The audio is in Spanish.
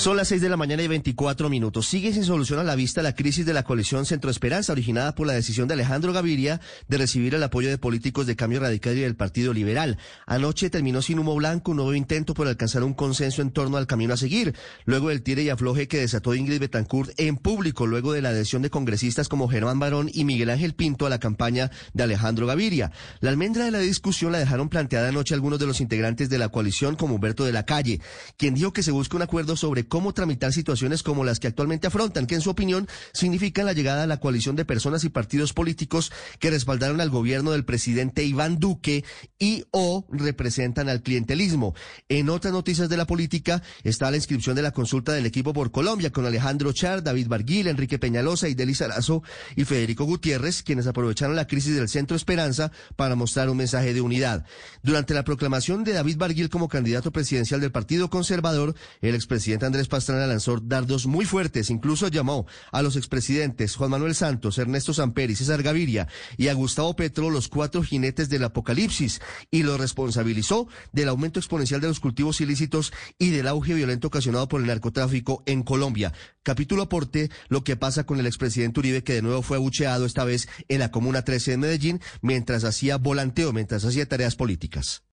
Son las 6 de la mañana y 24 minutos. Sigue sin solución a la vista la crisis de la coalición Centro Esperanza, originada por la decisión de Alejandro Gaviria de recibir el apoyo de políticos de Cambio Radical y del Partido Liberal. Anoche terminó sin humo blanco un nuevo intento por alcanzar un consenso en torno al camino a seguir, luego del tire y afloje que desató Ingrid Betancourt en público, luego de la adhesión de congresistas como Germán Barón y Miguel Ángel Pinto a la campaña de Alejandro Gaviria. La almendra de la discusión la dejaron planteada anoche algunos de los integrantes de la coalición, como Humberto de la Calle, quien dijo que se busca un acuerdo sobre cómo tramitar situaciones como las que actualmente afrontan, que en su opinión significan la llegada a la coalición de personas y partidos políticos que respaldaron al gobierno del presidente Iván Duque y o representan al clientelismo. En otras noticias de la política está la inscripción de la consulta del equipo por Colombia con Alejandro Char, David Barguil, Enrique Peñalosa, Ideli Sarazo y Federico Gutiérrez, quienes aprovecharon la crisis del Centro Esperanza para mostrar un mensaje de unidad. Durante la proclamación de David Barguil como candidato presidencial del Partido Conservador, el expresidente Andrés Pastrana lanzó dardos muy fuertes, incluso llamó a los expresidentes Juan Manuel Santos, Ernesto Samper y César Gaviria y a Gustavo Petro los cuatro jinetes del apocalipsis y los responsabilizó del aumento exponencial de los cultivos ilícitos y del auge violento ocasionado por el narcotráfico en Colombia. Capítulo aporte lo que pasa con el expresidente Uribe que de nuevo fue abucheado esta vez en la Comuna 13 de Medellín mientras hacía volanteo, mientras hacía tareas políticas.